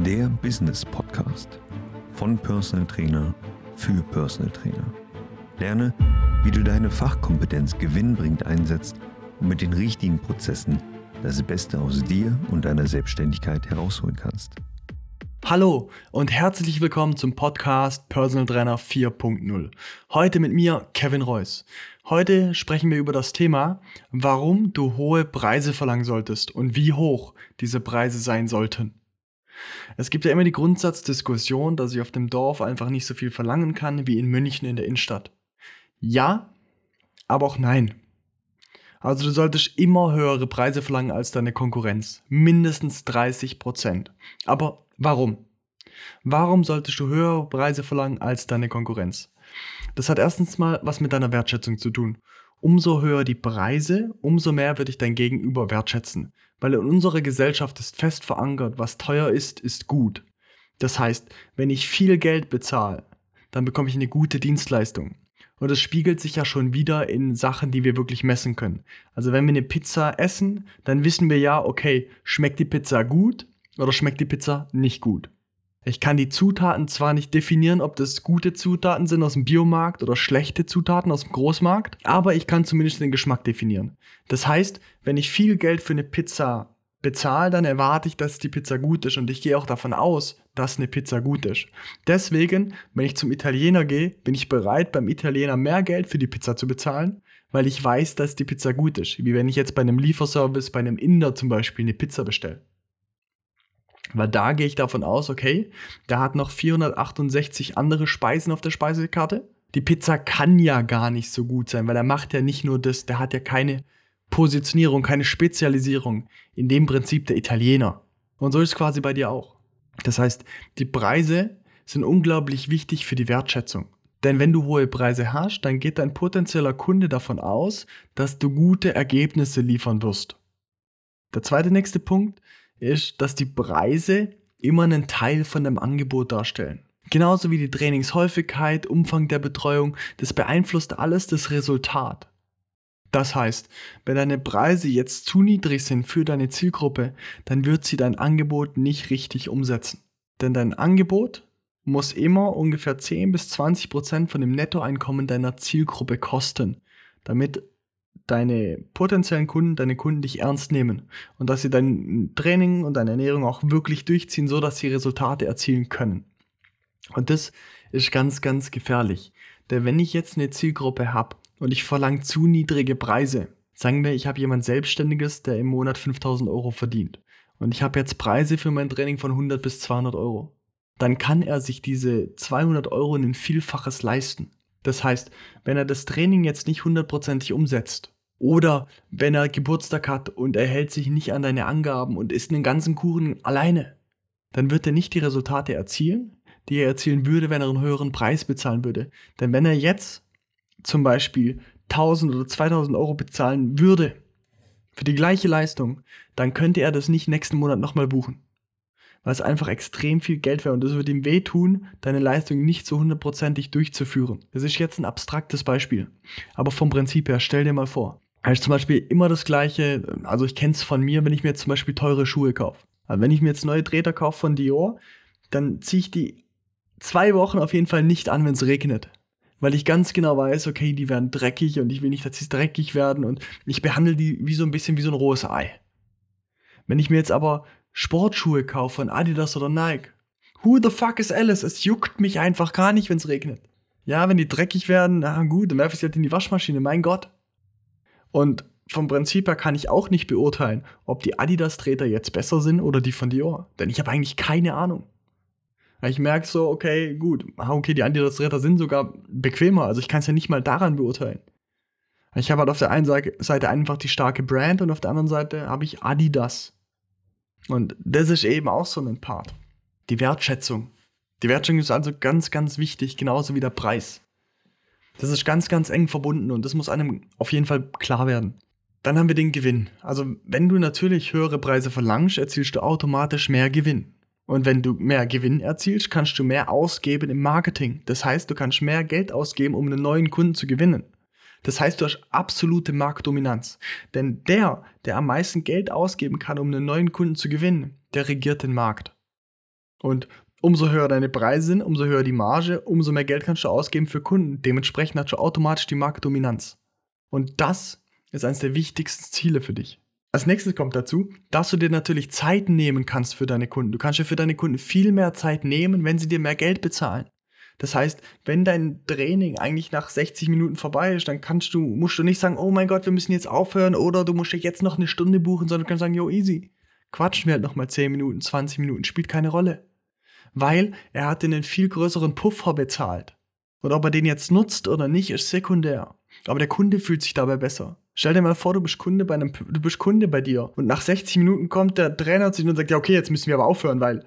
der Business Podcast von Personal Trainer für Personal Trainer. Lerne, wie du deine Fachkompetenz gewinnbringend einsetzt und mit den richtigen Prozessen das Beste aus dir und deiner Selbstständigkeit herausholen kannst. Hallo und herzlich willkommen zum Podcast Personal Trainer 4.0. Heute mit mir Kevin Reuss. Heute sprechen wir über das Thema, warum du hohe Preise verlangen solltest und wie hoch diese Preise sein sollten. Es gibt ja immer die Grundsatzdiskussion, dass ich auf dem Dorf einfach nicht so viel verlangen kann wie in München in der Innenstadt. Ja, aber auch nein. Also du solltest immer höhere Preise verlangen als deine Konkurrenz. Mindestens 30 Prozent. Aber warum? Warum solltest du höhere Preise verlangen als deine Konkurrenz? Das hat erstens mal was mit deiner Wertschätzung zu tun. Umso höher die Preise, umso mehr wird dich dein Gegenüber wertschätzen. Weil in unserer Gesellschaft ist fest verankert, was teuer ist, ist gut. Das heißt, wenn ich viel Geld bezahle, dann bekomme ich eine gute Dienstleistung. Und das spiegelt sich ja schon wieder in Sachen, die wir wirklich messen können. Also wenn wir eine Pizza essen, dann wissen wir ja, okay, schmeckt die Pizza gut oder schmeckt die Pizza nicht gut. Ich kann die Zutaten zwar nicht definieren, ob das gute Zutaten sind aus dem Biomarkt oder schlechte Zutaten aus dem Großmarkt, aber ich kann zumindest den Geschmack definieren. Das heißt, wenn ich viel Geld für eine Pizza bezahle, dann erwarte ich, dass die Pizza gut ist und ich gehe auch davon aus, dass eine Pizza gut ist. Deswegen, wenn ich zum Italiener gehe, bin ich bereit, beim Italiener mehr Geld für die Pizza zu bezahlen, weil ich weiß, dass die Pizza gut ist. Wie wenn ich jetzt bei einem Lieferservice, bei einem Inder zum Beispiel eine Pizza bestelle. Weil da gehe ich davon aus, okay, der hat noch 468 andere Speisen auf der Speisekarte. Die Pizza kann ja gar nicht so gut sein, weil er macht ja nicht nur das, der hat ja keine Positionierung, keine Spezialisierung. In dem Prinzip der Italiener. Und so ist es quasi bei dir auch. Das heißt, die Preise sind unglaublich wichtig für die Wertschätzung. Denn wenn du hohe Preise hast, dann geht dein potenzieller Kunde davon aus, dass du gute Ergebnisse liefern wirst. Der zweite nächste Punkt ist, dass die Preise immer einen Teil von dem Angebot darstellen. Genauso wie die Trainingshäufigkeit, Umfang der Betreuung, das beeinflusst alles das Resultat. Das heißt, wenn deine Preise jetzt zu niedrig sind für deine Zielgruppe, dann wird sie dein Angebot nicht richtig umsetzen. Denn dein Angebot muss immer ungefähr 10 bis 20 Prozent von dem Nettoeinkommen deiner Zielgruppe kosten, damit deine potenziellen Kunden, deine Kunden dich ernst nehmen und dass sie dein Training und deine Ernährung auch wirklich durchziehen, so dass sie Resultate erzielen können. Und das ist ganz, ganz gefährlich. Denn wenn ich jetzt eine Zielgruppe habe und ich verlange zu niedrige Preise, sagen wir, ich habe jemand Selbstständiges, der im Monat 5000 Euro verdient und ich habe jetzt Preise für mein Training von 100 bis 200 Euro, dann kann er sich diese 200 Euro in ein Vielfaches leisten. Das heißt, wenn er das Training jetzt nicht hundertprozentig umsetzt oder wenn er Geburtstag hat und er hält sich nicht an deine Angaben und isst einen ganzen Kuchen alleine, dann wird er nicht die Resultate erzielen, die er erzielen würde, wenn er einen höheren Preis bezahlen würde. Denn wenn er jetzt zum Beispiel 1000 oder 2000 Euro bezahlen würde für die gleiche Leistung, dann könnte er das nicht nächsten Monat nochmal buchen weil es einfach extrem viel Geld wäre und es würde ihm wehtun, deine Leistung nicht so hundertprozentig durchzuführen. Das ist jetzt ein abstraktes Beispiel. Aber vom Prinzip her, stell dir mal vor. Also zum Beispiel immer das gleiche, also ich kenne es von mir, wenn ich mir jetzt zum Beispiel teure Schuhe kaufe. Also wenn ich mir jetzt neue Treter kaufe von Dior, dann ziehe ich die zwei Wochen auf jeden Fall nicht an, wenn es regnet. Weil ich ganz genau weiß, okay, die werden dreckig und ich will nicht, dass sie dreckig werden und ich behandle die wie so ein bisschen wie so ein rohes Ei. Wenn ich mir jetzt aber Sportschuhe kaufe von Adidas oder Nike. Who the fuck is Alice? Es juckt mich einfach gar nicht, wenn es regnet. Ja, wenn die dreckig werden, na gut, dann werfe ich sie halt in die Waschmaschine, mein Gott. Und vom Prinzip her kann ich auch nicht beurteilen, ob die Adidas-Treter jetzt besser sind oder die von Dior. Denn ich habe eigentlich keine Ahnung. Ich merke so, okay, gut, ah, okay, die Adidas-Treter sind sogar bequemer, also ich kann es ja nicht mal daran beurteilen. Ich habe halt auf der einen Seite einfach die starke Brand und auf der anderen Seite habe ich Adidas. Und das ist eben auch so ein Part. Die Wertschätzung. Die Wertschätzung ist also ganz, ganz wichtig, genauso wie der Preis. Das ist ganz, ganz eng verbunden und das muss einem auf jeden Fall klar werden. Dann haben wir den Gewinn. Also wenn du natürlich höhere Preise verlangst, erzielst du automatisch mehr Gewinn. Und wenn du mehr Gewinn erzielst, kannst du mehr ausgeben im Marketing. Das heißt, du kannst mehr Geld ausgeben, um einen neuen Kunden zu gewinnen. Das heißt, du hast absolute Marktdominanz. Denn der, der am meisten Geld ausgeben kann, um einen neuen Kunden zu gewinnen, der regiert den Markt. Und umso höher deine Preise sind, umso höher die Marge, umso mehr Geld kannst du ausgeben für Kunden. Dementsprechend hast du automatisch die Marktdominanz. Und das ist eines der wichtigsten Ziele für dich. Als nächstes kommt dazu, dass du dir natürlich Zeit nehmen kannst für deine Kunden. Du kannst dir für deine Kunden viel mehr Zeit nehmen, wenn sie dir mehr Geld bezahlen. Das heißt, wenn dein Training eigentlich nach 60 Minuten vorbei ist, dann kannst du, musst du nicht sagen, oh mein Gott, wir müssen jetzt aufhören oder du musst dir jetzt noch eine Stunde buchen, sondern du kannst sagen, yo, easy. Quatschen wir halt nochmal 10 Minuten, 20 Minuten, spielt keine Rolle. Weil er hat einen viel größeren Puffer bezahlt. Und ob er den jetzt nutzt oder nicht, ist sekundär. Aber der Kunde fühlt sich dabei besser. Stell dir mal vor, du bist Kunde bei einem, du bist Kunde bei dir und nach 60 Minuten kommt der Trainer zu dir und sagt, ja okay, jetzt müssen wir aber aufhören, weil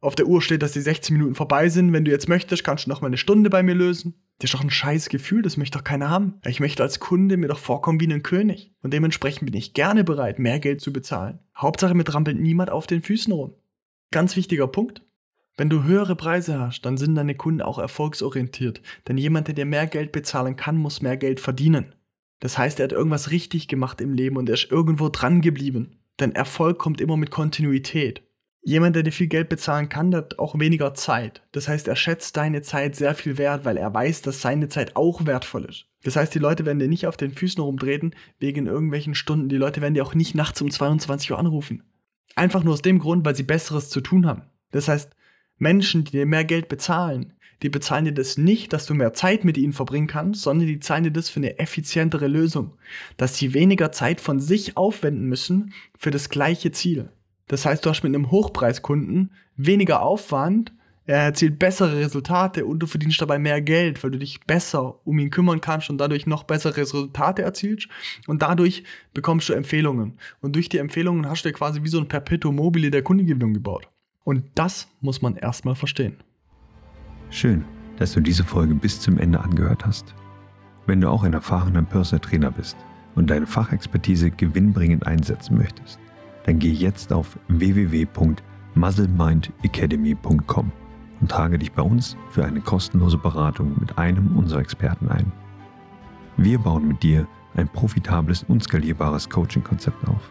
auf der Uhr steht, dass die 60 Minuten vorbei sind. Wenn du jetzt möchtest, kannst du noch mal eine Stunde bei mir lösen. Das ist doch ein scheiß Gefühl, das möchte doch keiner haben. Ich möchte als Kunde mir doch vorkommen wie ein König. Und dementsprechend bin ich gerne bereit, mehr Geld zu bezahlen. Hauptsache, mir trampelt niemand auf den Füßen rum. Ganz wichtiger Punkt. Wenn du höhere Preise hast, dann sind deine Kunden auch erfolgsorientiert. Denn jemand, der dir mehr Geld bezahlen kann, muss mehr Geld verdienen. Das heißt, er hat irgendwas richtig gemacht im Leben und er ist irgendwo dran geblieben. Denn Erfolg kommt immer mit Kontinuität. Jemand, der dir viel Geld bezahlen kann, hat auch weniger Zeit. Das heißt, er schätzt deine Zeit sehr viel wert, weil er weiß, dass seine Zeit auch wertvoll ist. Das heißt, die Leute werden dir nicht auf den Füßen rumtreten wegen irgendwelchen Stunden. Die Leute werden dir auch nicht nachts um 22 Uhr anrufen. Einfach nur aus dem Grund, weil sie Besseres zu tun haben. Das heißt, Menschen, die dir mehr Geld bezahlen, die bezahlen dir das nicht, dass du mehr Zeit mit ihnen verbringen kannst, sondern die zahlen dir das für eine effizientere Lösung. Dass sie weniger Zeit von sich aufwenden müssen für das gleiche Ziel. Das heißt, du hast mit einem Hochpreiskunden weniger Aufwand, er erzielt bessere Resultate und du verdienst dabei mehr Geld, weil du dich besser um ihn kümmern kannst und dadurch noch bessere Resultate erzielst und dadurch bekommst du Empfehlungen. Und durch die Empfehlungen hast du quasi wie so ein Perpetuum mobile der Kundengewinnung gebaut. Und das muss man erstmal verstehen. Schön, dass du diese Folge bis zum Ende angehört hast. Wenn du auch ein erfahrener Personal Trainer bist und deine Fachexpertise gewinnbringend einsetzen möchtest, dann geh jetzt auf www.muzzlemindacademy.com und trage dich bei uns für eine kostenlose Beratung mit einem unserer Experten ein. Wir bauen mit dir ein profitables und skalierbares Coaching-Konzept auf,